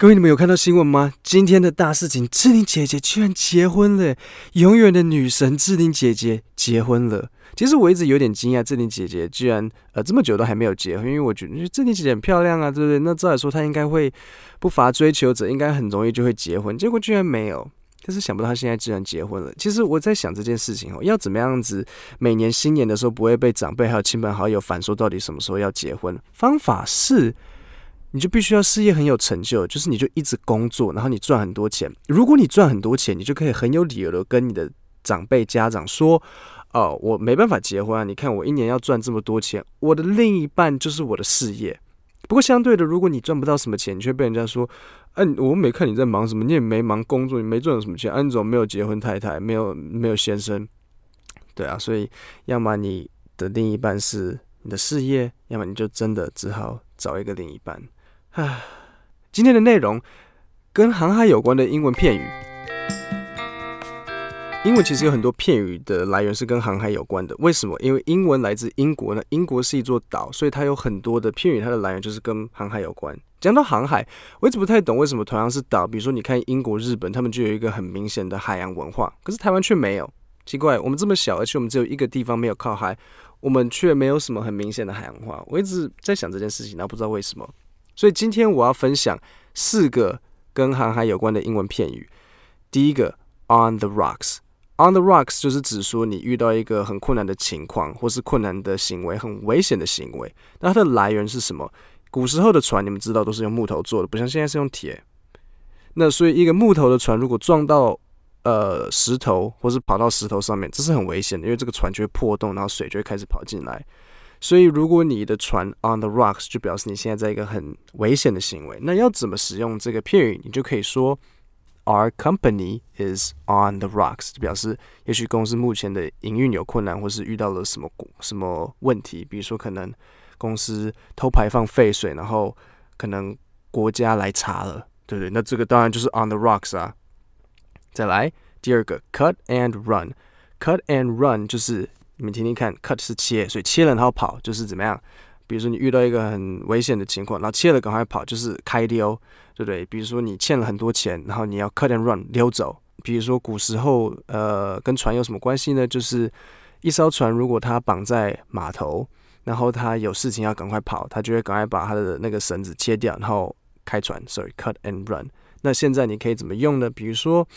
各位，你们有看到新闻吗？今天的大事情，志玲姐姐居然结婚了！永远的女神志玲姐姐结婚了。其实我一直有点惊讶，志玲姐姐居然呃这么久都还没有结婚，因为我觉得志玲姐姐很漂亮啊，对不对？那照理说她应该会不乏追求者，应该很容易就会结婚，结果居然没有。但是想不到她现在居然结婚了。其实我在想这件事情哦，要怎么样子每年新年的时候不会被长辈还有亲朋好友反说到底什么时候要结婚？方法是。你就必须要事业很有成就，就是你就一直工作，然后你赚很多钱。如果你赚很多钱，你就可以很有理由的跟你的长辈家长说：“哦，我没办法结婚啊！你看我一年要赚这么多钱，我的另一半就是我的事业。”不过相对的，如果你赚不到什么钱，你却被人家说：“嗯、我没看你在忙什么，你也没忙工作，你没赚什么钱，安、啊、总没有结婚太太，没有没有先生。”对啊，所以要么你的另一半是你的事业，要么你就真的只好找一个另一半。啊，今天的内容跟航海有关的英文片语。英文其实有很多片语的来源是跟航海有关的。为什么？因为英文来自英国呢？英国是一座岛，所以它有很多的片语，它的来源就是跟航海有关。讲到航海，我一直不太懂为什么同样是岛，比如说你看英国、日本，他们就有一个很明显的海洋文化，可是台湾却没有。奇怪，我们这么小，而且我们只有一个地方没有靠海，我们却没有什么很明显的海洋化。我一直在想这件事情，然后不知道为什么。所以今天我要分享四个跟航海有关的英文片语。第一个，on the rocks，on the rocks 就是指说你遇到一个很困难的情况，或是困难的行为，很危险的行为。那它的来源是什么？古时候的船，你们知道都是用木头做的，不像现在是用铁。那所以一个木头的船如果撞到呃石头，或是跑到石头上面，这是很危险的，因为这个船就会破洞，然后水就会开始跑进来。所以，如果你的船 on the rocks，就表示你现在在一个很危险的行为。那要怎么使用这个片语？你就可以说，Our company is on the rocks，就表示也许公司目前的营运有困难，或是遇到了什么什么问题，比如说可能公司偷排放废水，然后可能国家来查了，对不对？那这个当然就是 on the rocks 啊。再来第二个，cut and run，cut and run 就是。你们听听看，cut 是切，所以切了然后跑就是怎么样？比如说你遇到一个很危险的情况，然后切了赶快跑，就是开溜，对不对？比如说你欠了很多钱，然后你要 cut and run 溜走。比如说古时候，呃，跟船有什么关系呢？就是一艘船如果它绑在码头，然后它有事情要赶快跑，它就会赶快把它的那个绳子切掉，然后开船。Sorry, cut and run。那现在你可以怎么用呢？比如说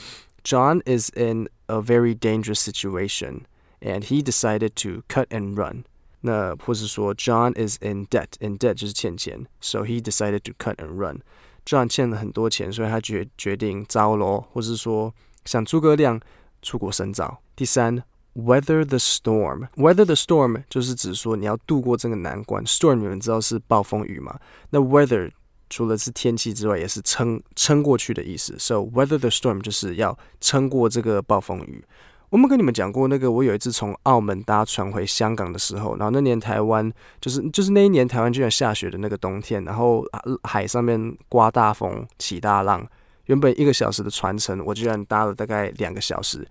，John is in a very dangerous situation。And he decided to cut and run。那或是说，John is in debt，in debt 就是欠钱，so he decided to cut and run。John 欠了很多钱，所以他决决定招咯，或是说像诸葛亮出国深造。第三，weather the storm，weather the storm 就是指说你要度过这个难关。Storm 你们知道是暴风雨嘛？那 weather 除了是天气之外，也是撑撑过去的意思。So weather the storm 就是要撑过这个暴风雨。 我们跟你们讲过，那个我有一次从澳门搭船回香港的时候，然后那年台湾就是就是那一年台湾居然下雪的那个冬天，然后海上面刮大风起大浪，原本一个小时的船程，我居然搭了大概两个小时。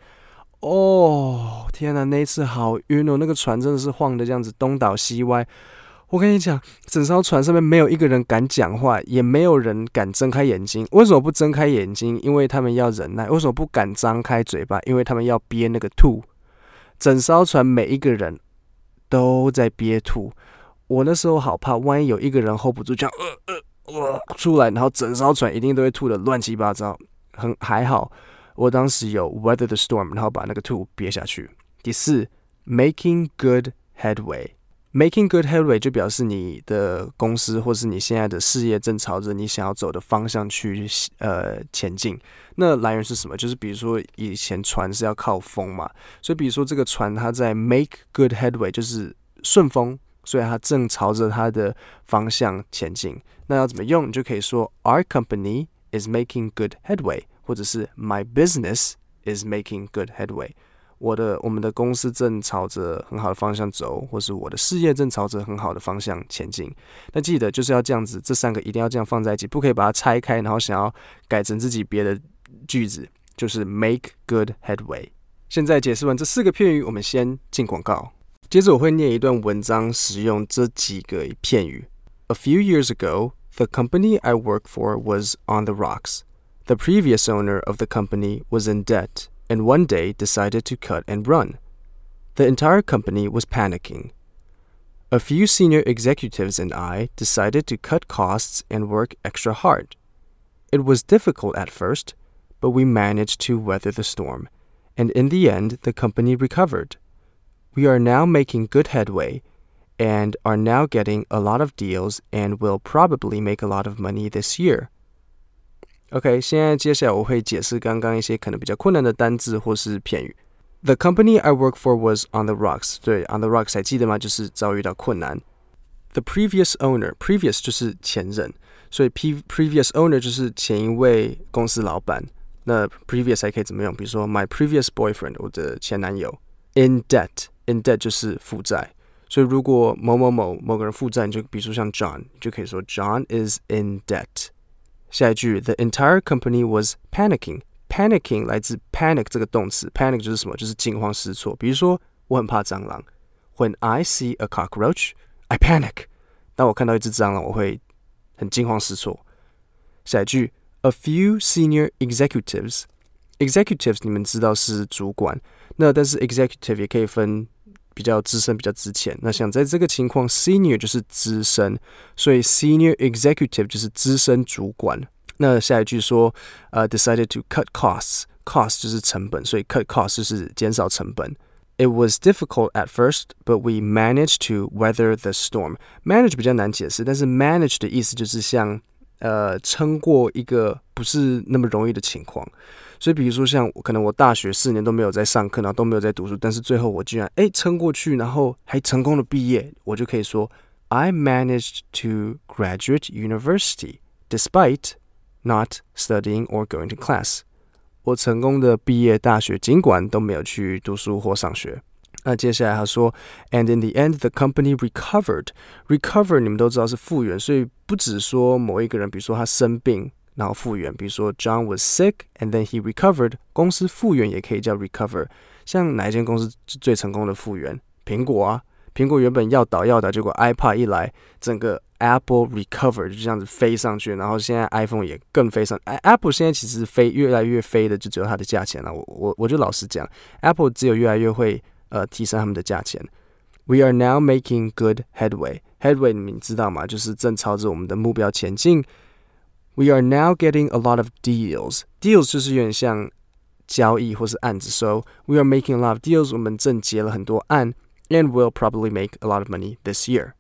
哦，天哪，那一次好晕哦，那个船真的是晃得这样子东倒西歪。我跟你讲，整艘船上面没有一个人敢讲话，也没有人敢睁开眼睛。为什么不睁开眼睛？因为他们要忍耐。为什么不敢张开嘴巴？因为他们要憋那个吐。整艘船每一个人都在憋吐。我那时候好怕，万一有一个人 hold 不住，这样呃呃呃出来，然后整艘船一定都会吐得乱七八糟。很还好，我当时有 weather the storm，然后把那个吐憋下去。第四，making good headway。Making good headway 就表示你的公司或是你现在的事业正朝着你想要走的方向去呃前进。那来源是什么？就是比如说以前船是要靠风嘛，所以比如说这个船它在 make good headway 就是顺风，所以它正朝着它的方向前进。那要怎么用？你就可以说 Our company is making good headway，或者是 My business is making good headway。我的我们的公司正朝着很好的方向走，或是我的事业正朝着很好的方向前进。那记得就是要这样子，这三个一定要这样放在一起，不可以把它拆开，然后想要改成自己别的句子，就是 make good headway。现在解释完这四个片语，我们先进广告。接着我会念一段文章，使用这几个片语。A few years ago. The company I work for was on the rocks. The previous owner of the company was in debt and one day decided to cut and run. The entire company was panicking. A few senior executives and I decided to cut costs and work extra hard. It was difficult at first, but we managed to weather the storm, and in the end, the company recovered. We are now making good headway and are now getting a lot of deals and will probably make a lot of money this year. OK，现在接下来我会解释刚刚一些可能比较困难的单字或是片语。The company I work for was on the rocks。对，on the rocks 还记得吗？就是遭遇到困难。The previous owner，previous 就是前任，所以 previous owner 就是前一位公司老板。那 previous 还可以怎么用？比如说 my previous boyfriend，我的前男友。In debt，in debt 就是负债。所以如果某某某某个人负债，你就比如说像 John，你就可以说 John is in debt。 下一句，The entire company was panicking。panicking 来自 panic 这个动词，panic 就是什么？就是惊慌失措。比如说，我很怕蟑螂。When I see a cockroach, I panic。当我看到一只蟑螂，我会很惊慌失措。下一句，A few senior executives。executives 你们知道是主管，那但是 executive 也可以分 比较资深、比较值钱。那像在这个情况，senior 就是资深，所以 senior executive 就是资深主管。那下一句说，呃、，decided to cut costs，cost 就是成本，所以 cut costs 就是减少成本。It was difficult at first, but we managed to weather the storm. Manage 比较难解释，但是 manage 的意思就是像呃撑过一个不是那么容易的情况。所以比如说像可能我大学四年都没有在上课，然后都没有在读书，但是最后我居然哎撑过去，然后还成功的毕业，我就可以说 I managed to graduate university despite Not studying or going to class，我成功的毕业大学，尽管都没有去读书或上学。那接下来他说，And in the end, the company recovered. Recover 你们都知道是复原，所以不只说某一个人，比如说他生病然后复原，比如说 John was sick and then he recovered。公司复原也可以叫 recover。像哪一间公司最成功的复原？苹果啊，苹果原本要倒要倒，结果 iPad 一来，整个。Apple recover 就这样子飞上去，然后现在 iPhone 也更飞上。Apple 现在其实飞越来越飞的，就只有它的价钱了。我我我就老实讲，Apple 只有越来越会呃提升他们的价钱。We are now making good headway. Headway 你们知道吗？就是正朝着我们的目标前进。We are now getting a lot of deals. Deals 就是有点像交易或是案子。So we are making a lot of deals. 我们正结了很多案，and we'll probably make a lot of money this year.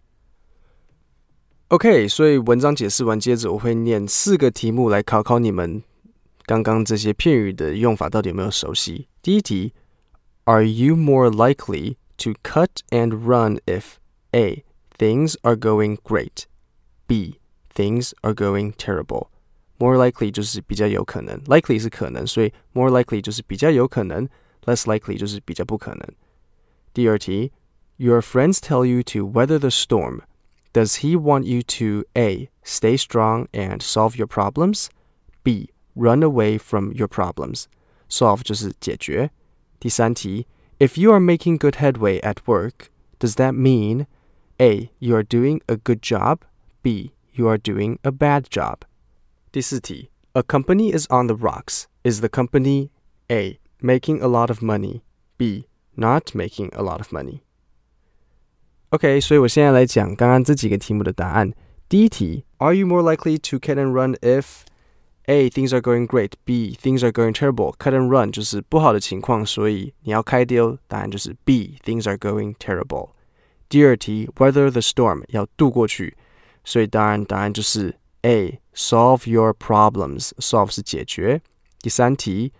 OK，所以文章解释完，接着我会念四个题目来考考你们，刚刚这些片语的用法到底有没有熟悉？第一题，Are you more likely to cut and run if A things are going great, B things are going terrible? More likely 就是比较有可能，likely 是可能，所以 more likely 就是比较有可能，less likely 就是比较不可能。第二题，Your friends tell you to weather the storm. Does he want you to A. Stay strong and solve your problems? B. Run away from your problems. Solve 就是解决。第三题，If you are making good headway at work, does that mean A. You are doing a good job? B. You are doing a bad job? 第四题，A company is on the rocks. Is the company A. Making a lot of money? B. Not making a lot of money? OK，所以我现在来讲刚刚这几个题目的答案。第一题，Are you more likely to cut and run if A things are going great, B things are going terrible? Cut and run 就是不好的情况，所以你要开丢，答案就是 B things are going terrible。第二题，Weather the storm 要渡过去， 所以当然答案就是 A solve your problems。Solve 是解决。第三题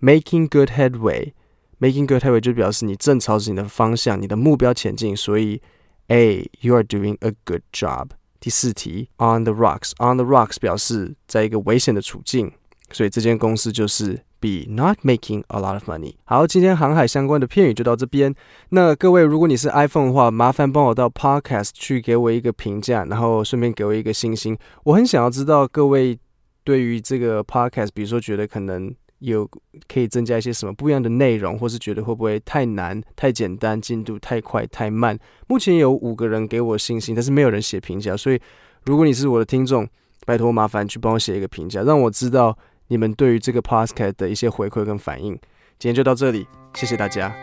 ，Making good headway。Making good headway 就表示你正朝着你的方向、你的目标前进，所以 A you are doing a good job。第四题 On the rocks，On the rocks 表示在一个危险的处境，所以这间公司就是 Be not making a lot of money。好，今天航海相关的片语就到这边。那各位，如果你是 iPhone 的话，麻烦帮我到 Podcast 去给我一个评价，然后顺便给我一个星星。我很想要知道各位对于这个 Podcast，比如说觉得可能。有可以增加一些什么不一样的内容，或是觉得会不会太难、太简单、进度太快、太慢？目前有五个人给我信心，但是没有人写评价，所以如果你是我的听众，拜托麻烦去帮我写一个评价，让我知道你们对于这个 podcast 的一些回馈跟反应。今天就到这里，谢谢大家。